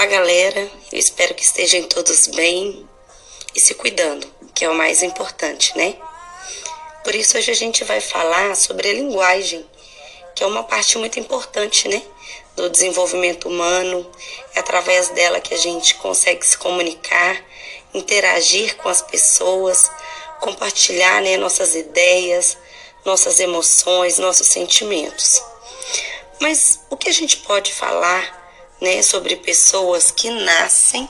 Olá, galera. Eu espero que estejam todos bem e se cuidando, que é o mais importante, né? Por isso, hoje a gente vai falar sobre a linguagem, que é uma parte muito importante, né? Do desenvolvimento humano. É através dela que a gente consegue se comunicar, interagir com as pessoas, compartilhar né, nossas ideias, nossas emoções, nossos sentimentos. Mas o que a gente pode falar né, sobre pessoas que nascem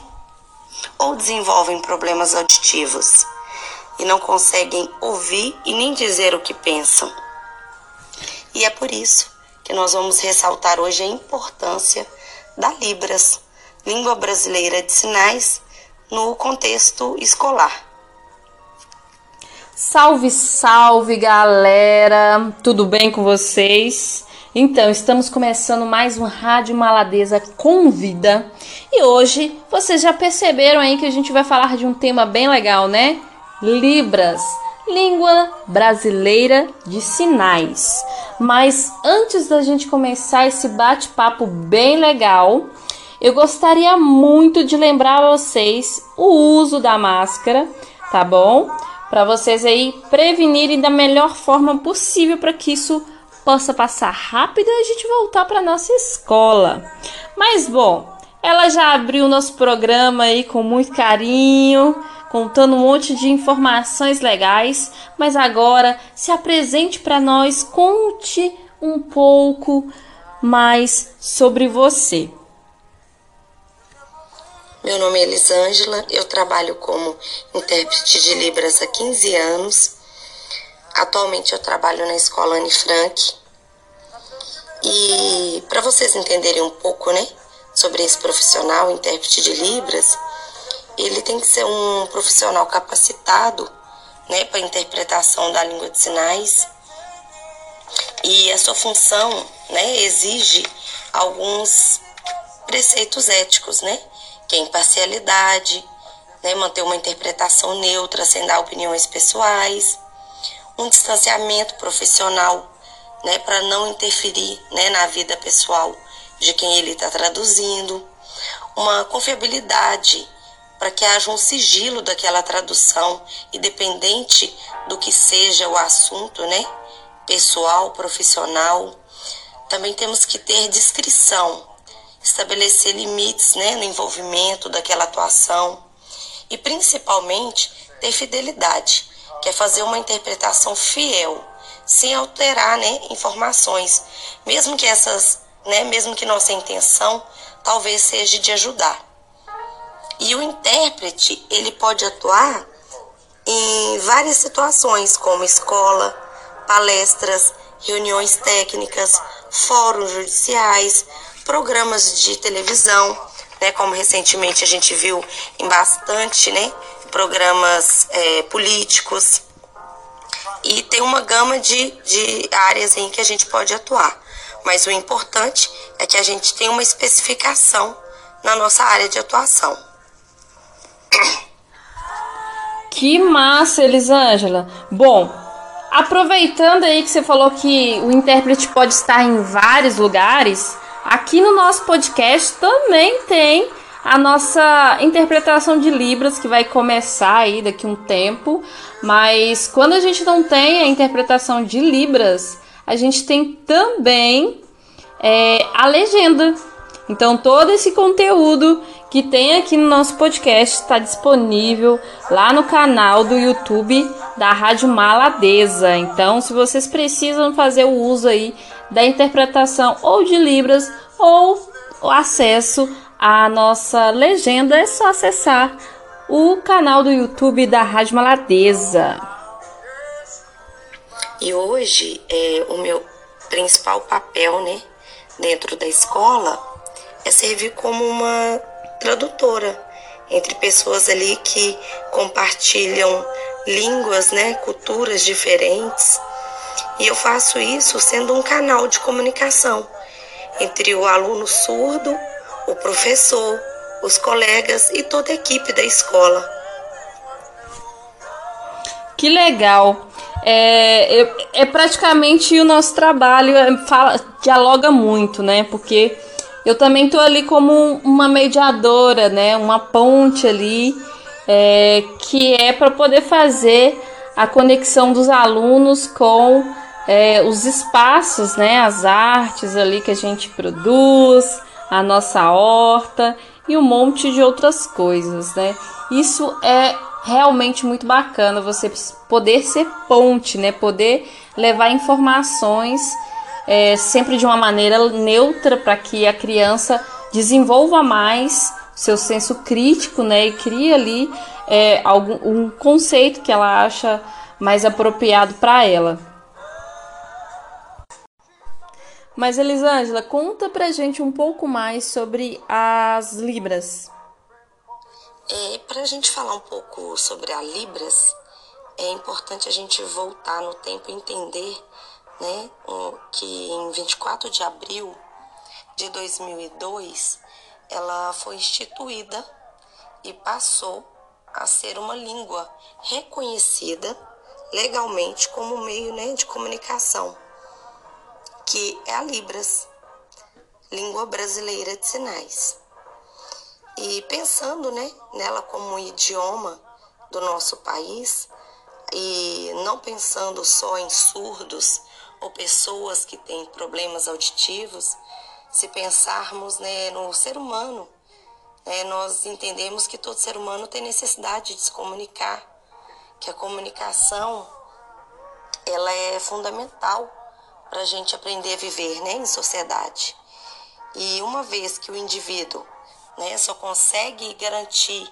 ou desenvolvem problemas auditivos e não conseguem ouvir e nem dizer o que pensam? E é por isso que nós vamos ressaltar hoje a importância da Libras, língua brasileira de sinais, no contexto escolar. Salve, salve galera! Tudo bem com vocês? Então, estamos começando mais um Rádio Maladeza Convida. E hoje, vocês já perceberam aí que a gente vai falar de um tema bem legal, né? Libras, língua brasileira de sinais. Mas antes da gente começar esse bate-papo bem legal, eu gostaria muito de lembrar a vocês o uso da máscara, tá bom? para vocês aí prevenirem da melhor forma possível para que isso possa passar rápido e a gente voltar para nossa escola. Mas bom, ela já abriu nosso programa aí com muito carinho, contando um monte de informações legais, mas agora se apresente para nós, conte um pouco mais sobre você. Meu nome é Elisângela, eu trabalho como intérprete de Libras há 15 anos. Atualmente eu trabalho na escola Anne Frank. E para vocês entenderem um pouco, né, sobre esse profissional, intérprete de Libras, ele tem que ser um profissional capacitado, né, para interpretação da língua de sinais. E a sua função, né, exige alguns preceitos éticos, né? que é imparcialidade, né, manter uma interpretação neutra sem dar opiniões pessoais, um distanciamento profissional, né, para não interferir né, na vida pessoal de quem ele está traduzindo, uma confiabilidade para que haja um sigilo daquela tradução, independente do que seja o assunto, né, pessoal, profissional. Também temos que ter discrição, estabelecer limites né, no envolvimento daquela atuação e principalmente ter fidelidade, que é fazer uma interpretação fiel, sem alterar né, informações, mesmo que essas, né, mesmo que nossa intenção talvez seja de ajudar. E o intérprete ele pode atuar em várias situações, como escola, palestras, reuniões técnicas, fóruns judiciais, programas de televisão, né, como recentemente a gente viu em bastante, né, programas é, políticos. E tem uma gama de, de áreas em que a gente pode atuar. Mas o importante é que a gente tenha uma especificação na nossa área de atuação. Que massa, Elisângela. Bom, aproveitando aí que você falou que o intérprete pode estar em vários lugares, Aqui no nosso podcast também tem a nossa interpretação de Libras que vai começar aí daqui um tempo, mas quando a gente não tem a interpretação de Libras, a gente tem também é, a legenda. Então todo esse conteúdo que tem aqui no nosso podcast está disponível lá no canal do YouTube da Rádio Maladeza. Então, se vocês precisam fazer o uso aí da interpretação ou de Libras ou o acesso à nossa legenda, é só acessar o canal do YouTube da Rádio Maladeza. E hoje é, o meu principal papel, né, dentro da escola é servir como uma tradutora entre pessoas ali que compartilham línguas, né, culturas diferentes e eu faço isso sendo um canal de comunicação entre o aluno surdo, o professor, os colegas e toda a equipe da escola. Que legal! É, é, é praticamente o nosso trabalho, é, fala, dialoga muito, né? Porque eu também tô ali como uma mediadora, né? Uma ponte ali, é, que é para poder fazer a conexão dos alunos com é, os espaços, né? As artes ali que a gente produz, a nossa horta e um monte de outras coisas, né? Isso é realmente muito bacana você poder ser ponte, né? Poder levar informações é, sempre de uma maneira neutra para que a criança desenvolva mais seu senso crítico, né? E crie ali é, algum um conceito que ela acha mais apropriado para ela. Mas Elisângela, conta pra gente um pouco mais sobre as Libras. É, para a gente falar um pouco sobre a Libras, é importante a gente voltar no tempo e entender né, que em 24 de abril de 2002 ela foi instituída e passou a ser uma língua reconhecida legalmente como meio né, de comunicação, que é a Libras, língua brasileira de sinais. E pensando né, nela como um idioma do nosso país, e não pensando só em surdos ou pessoas que têm problemas auditivos, se pensarmos né, no ser humano, né, nós entendemos que todo ser humano tem necessidade de se comunicar, que a comunicação ela é fundamental para a gente aprender a viver né, em sociedade. E uma vez que o indivíduo né, só consegue garantir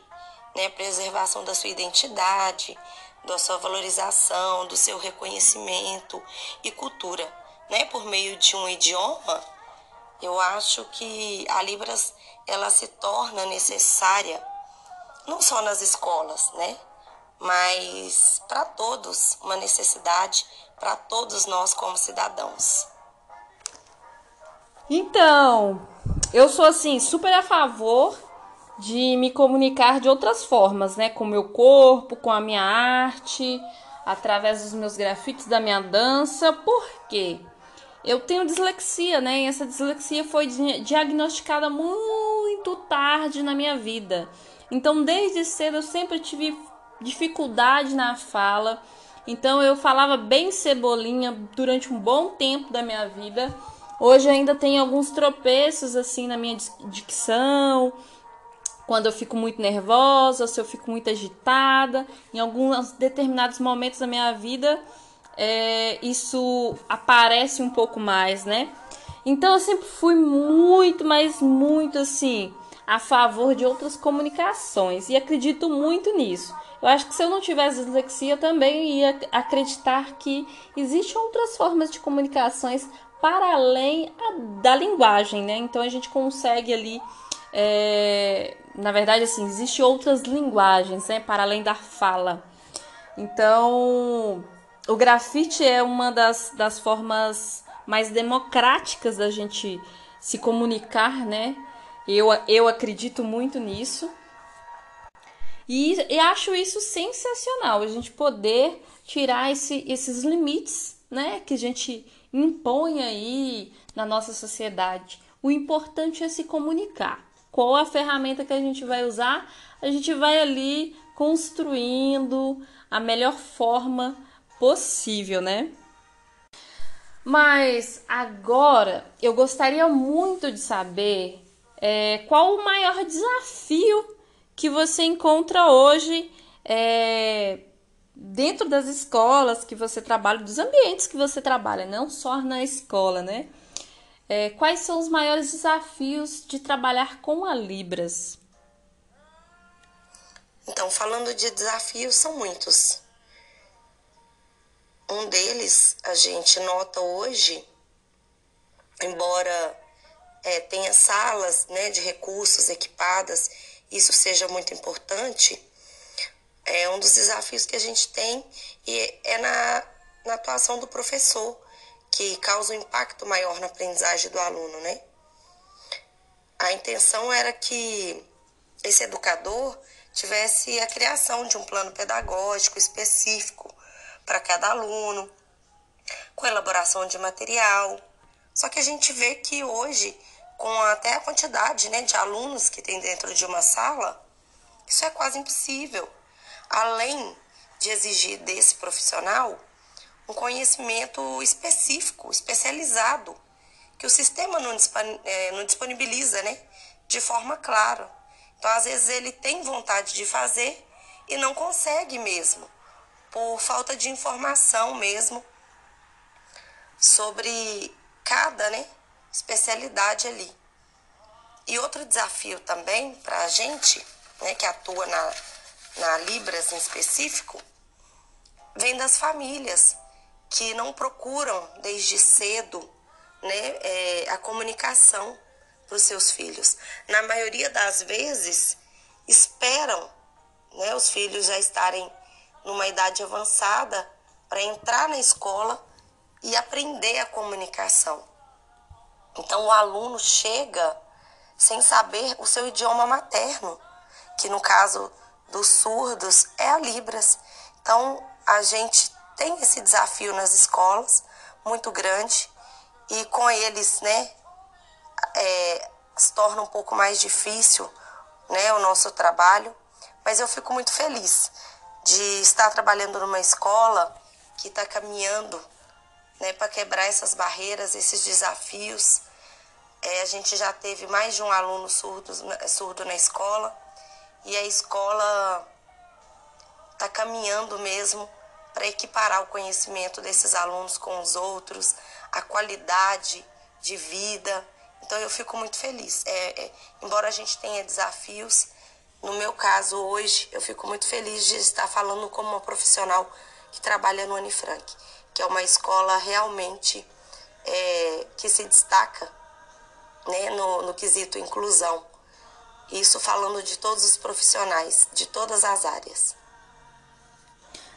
né, a preservação da sua identidade, da sua valorização, do seu reconhecimento e cultura, né, por meio de um idioma, eu acho que a Libras ela se torna necessária não só nas escolas, né, mas para todos, uma necessidade para todos nós como cidadãos. Então, eu sou assim super a favor de me comunicar de outras formas, né? Com meu corpo, com a minha arte, através dos meus grafites, da minha dança. Por quê? Eu tenho dislexia, né? E essa dislexia foi diagnosticada muito tarde na minha vida. Então, desde cedo eu sempre tive dificuldade na fala. Então, eu falava bem cebolinha durante um bom tempo da minha vida. Hoje ainda tem alguns tropeços assim na minha dicção, quando eu fico muito nervosa, se eu fico muito agitada, em alguns determinados momentos da minha vida, é, isso aparece um pouco mais, né? Então eu sempre fui muito, mas muito assim, a favor de outras comunicações e acredito muito nisso. Eu acho que se eu não tivesse dislexia, eu também ia acreditar que existem outras formas de comunicações para além da linguagem, né? Então a gente consegue ali é, na verdade, assim, existem outras linguagens, né, para além da fala. Então, o grafite é uma das, das formas mais democráticas da gente se comunicar, né? Eu, eu acredito muito nisso. E, e acho isso sensacional, a gente poder tirar esse, esses limites, né, que a gente impõe aí na nossa sociedade. O importante é se comunicar qual a ferramenta que a gente vai usar, a gente vai ali construindo a melhor forma possível, né? Mas agora eu gostaria muito de saber é, qual o maior desafio que você encontra hoje é, dentro das escolas que você trabalha, dos ambientes que você trabalha, não só na escola, né? É, quais são os maiores desafios de trabalhar com a Libras? Então, falando de desafios, são muitos. Um deles a gente nota hoje, embora é, tenha salas né, de recursos equipadas, isso seja muito importante, é um dos desafios que a gente tem e é na, na atuação do professor que causa um impacto maior na aprendizagem do aluno, né? A intenção era que esse educador tivesse a criação de um plano pedagógico específico para cada aluno, com elaboração de material. Só que a gente vê que hoje com até a quantidade né, de alunos que tem dentro de uma sala, isso é quase impossível. Além de exigir desse profissional um conhecimento específico, especializado, que o sistema não, é, disponibiliza né, de forma clara. Então, às vezes, ele tem vontade de fazer e não consegue mesmo, por falta de informação mesmo sobre cada né, especialidade ali. E outro desafio também para a gente, né, que atua na, na Libras em específico, vem das famílias que não procuram desde cedo né, é, a comunicação para os seus filhos. Na maioria das vezes, esperam né, os filhos já estarem numa idade avançada para entrar na escola e aprender a comunicação. Então, o aluno chega sem saber o seu idioma materno, que no caso dos surdos é a Libras. Então, a gente tem esse desafio nas escolas muito grande e com eles, né, é, se torna um pouco mais difícil, né, o nosso trabalho, mas eu fico muito feliz de estar trabalhando numa escola que está caminhando, né, para quebrar essas barreiras, esses desafios. É, a gente já teve mais de um aluno surdo, surdo na escola e a escola está caminhando mesmo para equiparar o conhecimento desses alunos com os outros, a qualidade de vida. Então eu fico muito feliz. É, é, embora a gente tenha desafios, no meu caso hoje eu fico muito feliz de estar falando como uma profissional que trabalha no Anifranc, que é uma escola realmente é, que se destaca né, no, no quesito inclusão. Isso falando de todos os profissionais, de todas as áreas.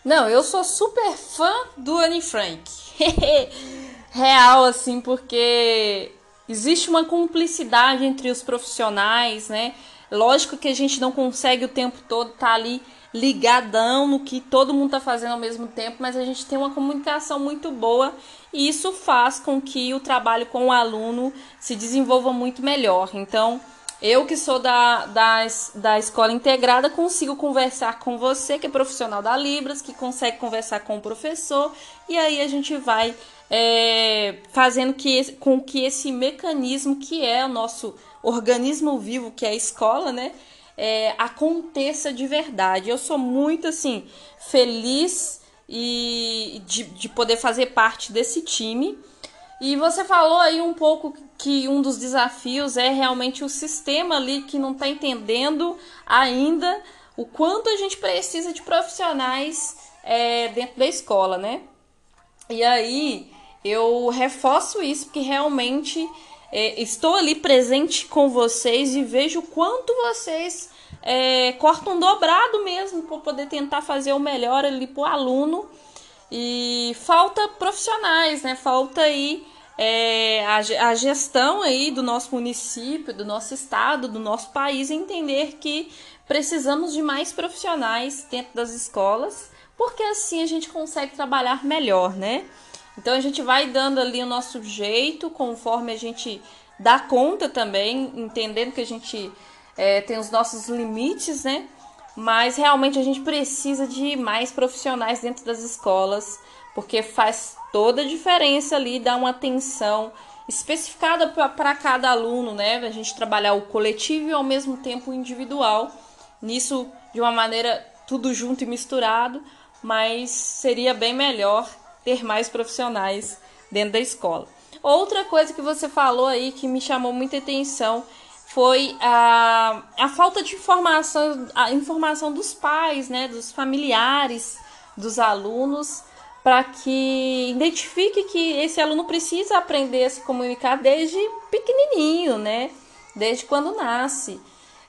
Não, eu sou super fã do Anne Frank. Real, assim, porque existe uma cumplicidade entre os profissionais, né? Lógico que a gente não consegue o tempo todo estar tá ali ligadão no que todo mundo está fazendo ao mesmo tempo, mas a gente tem uma comunicação muito boa e isso faz com que o trabalho com o aluno se desenvolva muito melhor. Então, eu que sou da, da, da escola integrada consigo conversar com você, que é profissional da Libras, que consegue conversar com o professor, e aí a gente vai é, fazendo que, com que esse mecanismo que é o nosso organismo vivo, que é a escola, né, é, aconteça de verdade. Eu sou muito assim feliz e de, de poder fazer parte desse time. E você falou aí um pouco que um dos desafios é realmente o sistema ali que não está entendendo ainda o quanto a gente precisa de profissionais é, dentro da escola, né? E aí eu reforço isso porque realmente é, estou ali presente com vocês e vejo quanto vocês é, cortam dobrado mesmo para poder tentar fazer o melhor ali para o aluno. E falta profissionais, né? Falta aí é, a, a gestão aí do nosso município, do nosso estado, do nosso país entender que precisamos de mais profissionais dentro das escolas, porque assim a gente consegue trabalhar melhor, né? Então a gente vai dando ali o nosso jeito, conforme a gente dá conta também, entendendo que a gente é, tem os nossos limites, né? Mas realmente a gente precisa de mais profissionais dentro das escolas, porque faz toda a diferença ali, dar uma atenção especificada para cada aluno, né? A gente trabalhar o coletivo e ao mesmo tempo o individual. Nisso, de uma maneira tudo junto e misturado, mas seria bem melhor ter mais profissionais dentro da escola. Outra coisa que você falou aí que me chamou muita atenção foi a, a falta de informação, a informação dos pais, né, dos familiares, dos alunos para que identifique que esse aluno precisa aprender a se comunicar desde pequenininho, né? Desde quando nasce.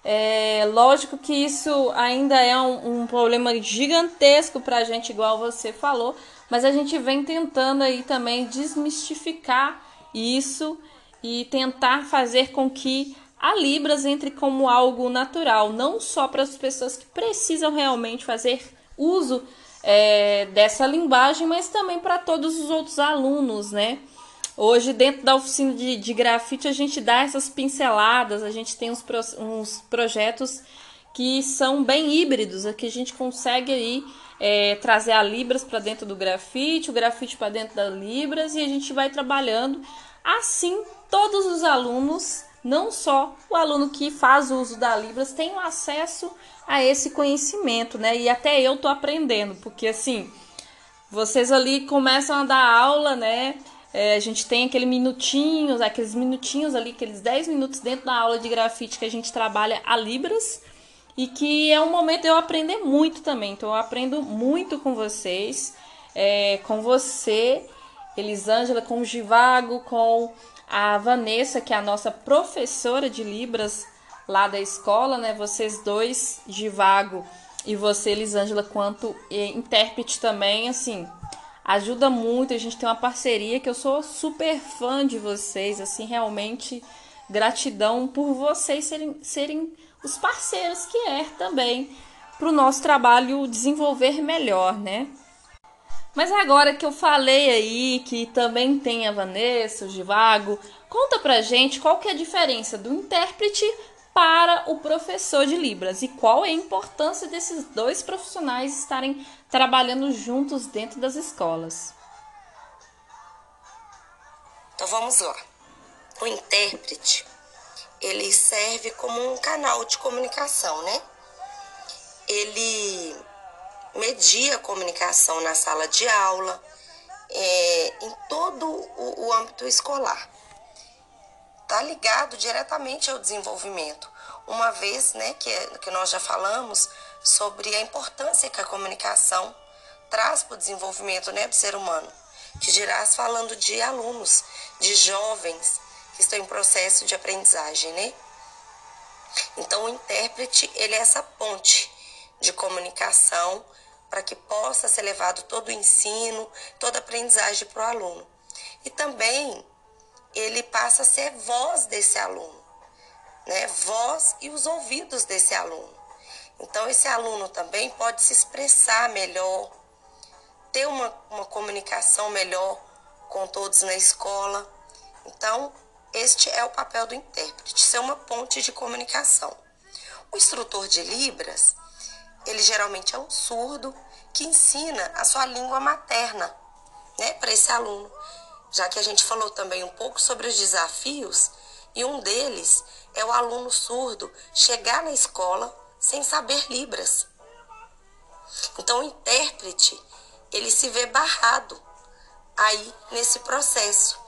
É, lógico que isso ainda é um, um problema gigantesco para a gente, igual você falou, mas a gente vem tentando aí também desmistificar isso e tentar fazer com que a Libras entre como algo natural, não só para as pessoas que precisam realmente fazer uso é, dessa linguagem, mas também para todos os outros alunos, né? Hoje, dentro da oficina de, de grafite, a gente dá essas pinceladas, a gente tem uns, pro, uns projetos que são bem híbridos, aqui a gente consegue aí é, trazer a Libras para dentro do grafite, o grafite para dentro da Libras, e a gente vai trabalhando. Assim, todos os alunos, não só o aluno que faz uso da Libras, tem acesso a esse conhecimento, né? E até eu tô aprendendo, porque assim, vocês ali começam a dar aula, né? É, a gente tem aquele minutinhos, aqueles minutinhos ali, aqueles 10 minutos dentro da aula de grafite que a gente trabalha a Libras e que é um momento de eu aprender muito também. Então eu aprendo muito com vocês, é, com você, Elisângela, com o Givago, com a Vanessa, que é a nossa professora de Libras lá da escola, né? Vocês dois, Givago e você, Elisângela, quanto intérprete também, assim, ajuda muito. A gente tem uma parceria que eu sou super fã de vocês, assim, realmente gratidão por vocês serem, serem os parceiros que é também para o nosso trabalho desenvolver melhor, né? Mas agora que eu falei aí que também tem a Vanessa, o Givago, conta pra gente qual que é a diferença do intérprete para o professor de Libras e qual é a importância desses dois profissionais estarem trabalhando juntos dentro das escolas. Então vamos lá. O intérprete, ele serve como um canal de comunicação, né? Ele media a comunicação na sala de aula, é, em todo o, o âmbito escolar está ligado diretamente ao desenvolvimento, uma vez né, que, que nós já falamos sobre a importância que a comunicação traz para o desenvolvimento né, do ser humano, que dirás falando de alunos, de jovens que estão em processo de aprendizagem, né? Então o intérprete ele é essa ponte de comunicação para que possa ser levado todo o ensino, toda a aprendizagem para o aluno. E também ele passa a ser voz desse aluno, né? Voz e os ouvidos desse aluno. Então, esse aluno também pode se expressar melhor, ter uma, uma comunicação melhor com todos na escola. Então, este é o papel do intérprete, ser uma ponte de comunicação. O instrutor de Libras, ele geralmente é um surdo que ensina a sua língua materna né, para esse aluno já que a gente falou também um pouco sobre os desafios, e um deles é o aluno surdo chegar na escola sem saber Libras. Então, o intérprete, ele se vê barrado aí nesse processo.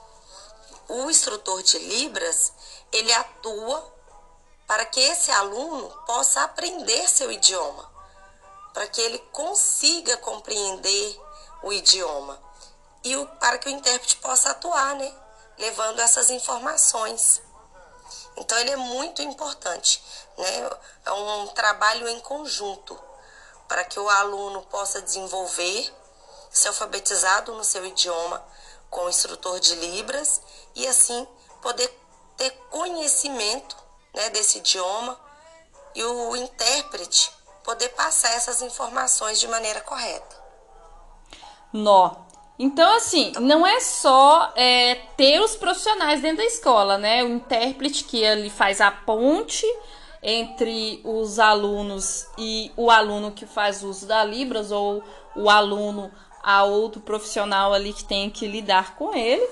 O instrutor de Libras, ele atua para que esse aluno possa aprender seu idioma, para que ele consiga compreender o idioma e o, para que o intérprete possa atuar, né? Levando essas informações. Então ele é muito importante, né? É um trabalho em conjunto para que o aluno possa desenvolver, ser alfabetizado no seu idioma com o instrutor de Libras e assim poder ter conhecimento né, desse idioma e o intérprete poder passar essas informações de maneira correta. Nó. Então, assim, não é só é, ter os profissionais dentro da escola, né? O intérprete que ele faz a ponte entre os alunos e o aluno que faz uso da Libras ou o aluno a outro profissional ali que tem que lidar com ele.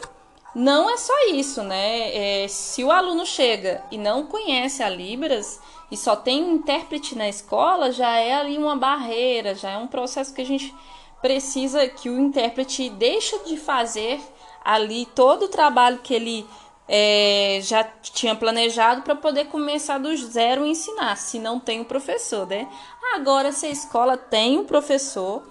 Não é só isso, né? É, se o aluno chega e não conhece a Libras e só tem intérprete na escola, já é ali uma barreira, já é um processo que a gente precisa que o intérprete deixe de fazer ali todo o trabalho que ele é, já tinha planejado para poder começar do zero e ensinar, se não tem o professor, né? Agora, se a escola tem um professor,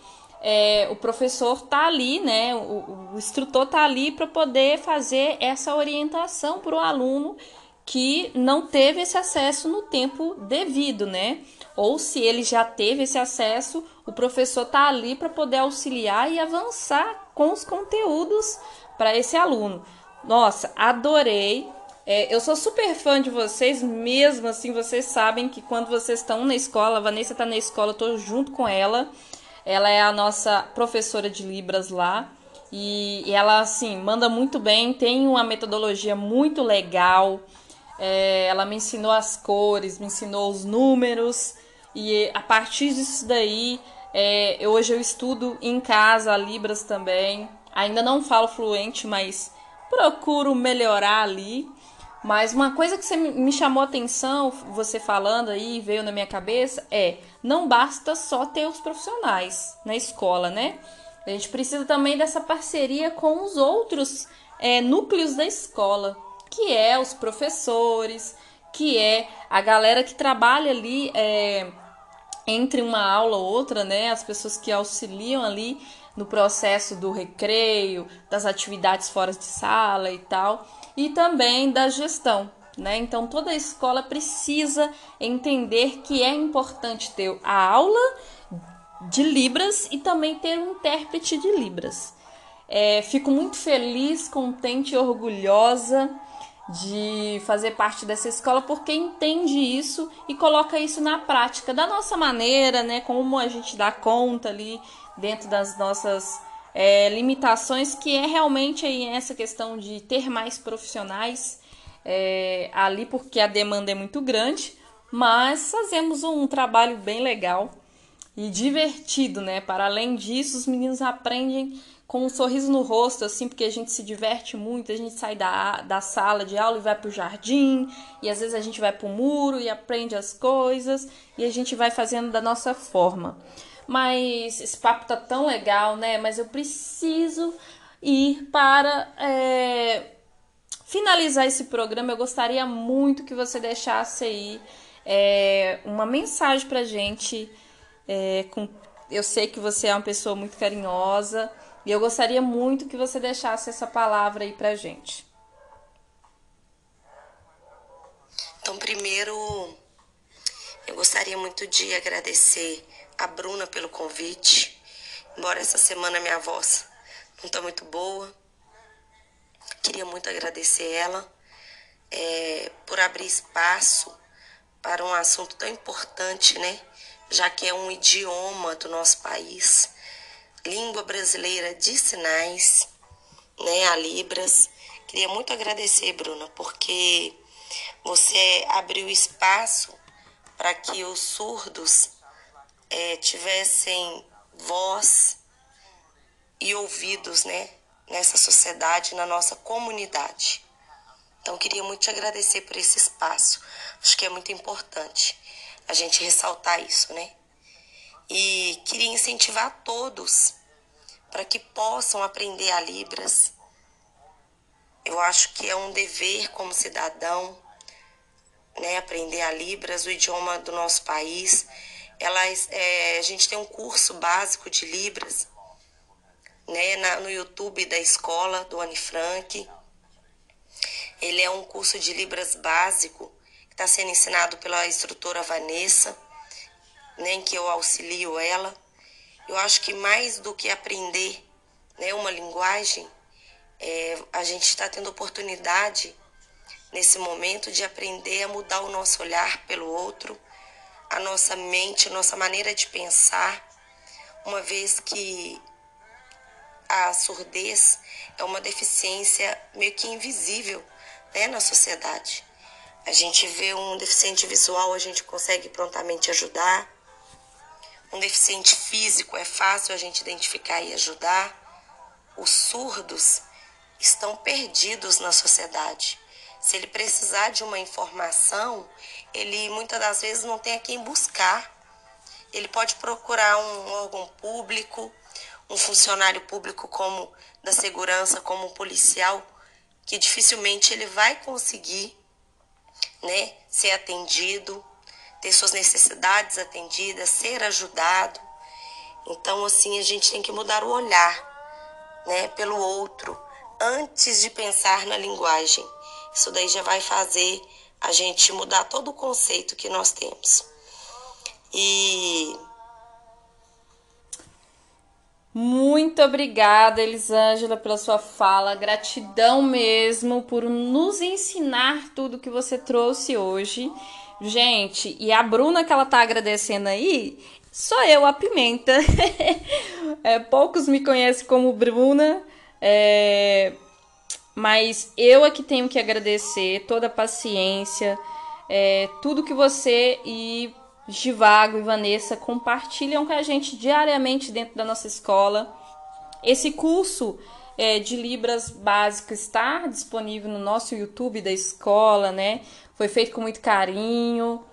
é, o professor tá ali, né? O, o instrutor tá ali para poder fazer essa orientação para o aluno que não teve esse acesso no tempo devido, né? Ou se ele já teve esse acesso, o professor está ali para poder auxiliar e avançar com os conteúdos para esse aluno. Nossa, adorei. É, eu sou super fã de vocês, mesmo assim, vocês sabem que quando vocês estão na escola, a Vanessa está na escola, eu estou junto com ela. Ela é a nossa professora de Libras lá. E, ela, assim, manda muito bem, tem uma metodologia muito legal. É, ela me ensinou as cores, me ensinou os números. E a partir disso daí, é, hoje eu estudo em casa Libras também. Ainda não falo fluente, mas procuro melhorar ali. Mas uma coisa que você me chamou a atenção, você falando aí, veio na minha cabeça, é não basta só ter os profissionais na escola, né? A gente precisa também dessa parceria com os outros é, núcleos da escola, que é os professores, que é a galera que trabalha ali é, entre uma aula ou outra, né? As pessoas que auxiliam ali no processo do recreio, das atividades fora de sala e tal, e também da gestão. Né? Então toda a escola precisa entender que é importante ter a aula de Libras e também ter um intérprete de Libras. É, fico muito feliz, contente e orgulhosa de fazer parte dessa escola porque entende isso e coloca isso na prática da nossa maneira, né? Como a gente dá conta ali dentro das nossas é, limitações, que é realmente aí essa questão de ter mais profissionais é, ali, porque a demanda é muito grande, mas fazemos um trabalho bem legal e divertido, né? Para além disso, os meninos aprendem com um sorriso no rosto, assim, porque a gente se diverte muito, a gente sai da, da sala de aula e vai pro jardim, e às vezes a gente vai pro muro e aprende as coisas, e a gente vai fazendo da nossa forma. Mas esse papo tá tão legal, né? Mas eu preciso ir para é, finalizar esse programa. Eu gostaria muito que você deixasse aí é, uma mensagem pra gente é, com, eu sei que você é uma pessoa muito carinhosa e eu gostaria muito que você deixasse essa palavra aí pra gente. Então, primeiro, eu gostaria muito de agradecer a Bruna pelo convite. Embora essa semana minha voz não está muito boa, queria muito agradecer ela é, por abrir espaço para um assunto tão importante, né? já que é um idioma do nosso país, língua brasileira de sinais, né, a Libras. Queria muito agradecer, Bruna, porque você abriu espaço para que os surdos é, tivessem voz e ouvidos, né, nessa sociedade, na nossa comunidade. Então, queria muito te agradecer por esse espaço. Acho que é muito importante a gente ressaltar isso, né? E queria incentivar todos para que possam aprender a Libras. Eu acho que é um dever como cidadão, né, aprender a Libras, o idioma do nosso país. Elas, é, a gente tem um curso básico de Libras, né, na, no YouTube da escola do Anne Frank. Ele é um curso de Libras básico que está sendo ensinado pela instrutora Vanessa, né, em que eu auxilio ela. Eu acho que mais do que aprender né, uma linguagem, é, a gente está tendo oportunidade nesse momento de aprender a mudar o nosso olhar pelo outro, a nossa mente, a nossa maneira de pensar, uma vez que a surdez é uma deficiência meio que invisível né, na sociedade. A gente vê um deficiente visual, a gente consegue prontamente ajudar. Um deficiente físico é fácil a gente identificar e ajudar. Os surdos estão perdidos na sociedade. Se ele precisar de uma informação, ele muitas das vezes não tem a quem buscar. Ele pode procurar um órgão público, um funcionário público como da segurança, como um policial, que dificilmente ele vai conseguir né, ser atendido, ter suas necessidades atendidas, ser ajudado. Então, assim, a gente tem que mudar o olhar, né, pelo outro, antes de pensar na linguagem. Isso daí já vai fazer a gente mudar todo o conceito que nós temos. E muito obrigada, Elisângela, pela sua fala. Gratidão mesmo por nos ensinar tudo que você trouxe hoje. Gente, e a Bruna que ela tá agradecendo aí, sou eu, a Pimenta. é, poucos me conhecem como Bruna, É, mas eu é que tenho que agradecer toda a paciência, é, tudo que você e Givago e Vanessa compartilham com a gente diariamente dentro da nossa escola. Esse curso é, de Libras básico está disponível no nosso YouTube da escola, né? Foi feito com muito carinho.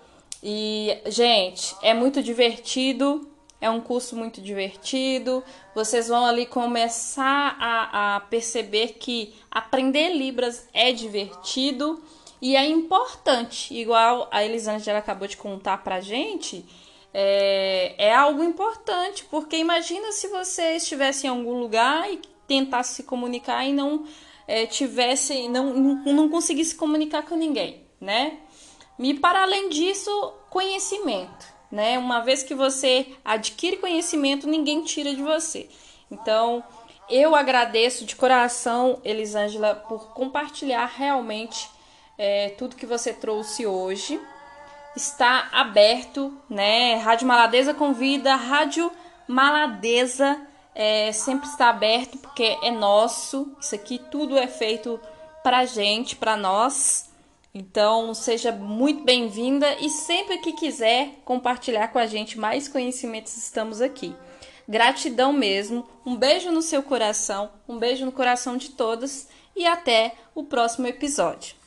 E, gente, é muito divertido. É um curso muito divertido. Vocês vão ali começar a, a perceber que aprender Libras é divertido e é importante. Igual a Elisângela acabou de contar pra gente. É, é algo importante, porque imagina se você estivesse em algum lugar e tentasse se comunicar e não é, tivesse, não, não conseguisse comunicar com ninguém, né? E para além disso, conhecimento, né? Uma vez que você adquire conhecimento, ninguém tira de você. Então, eu agradeço de coração, Elisângela, por compartilhar realmente é, tudo que você trouxe hoje. Está aberto, né? Rádio Maladeza convida, Rádio Maladeza é, sempre está aberto porque é nosso. Isso aqui tudo é feito pra gente, pra nós. Então, seja muito bem-vinda e sempre que quiser compartilhar com a gente mais conhecimentos, estamos aqui. Gratidão mesmo. Um beijo no seu coração, um beijo no coração de todos e até o próximo episódio.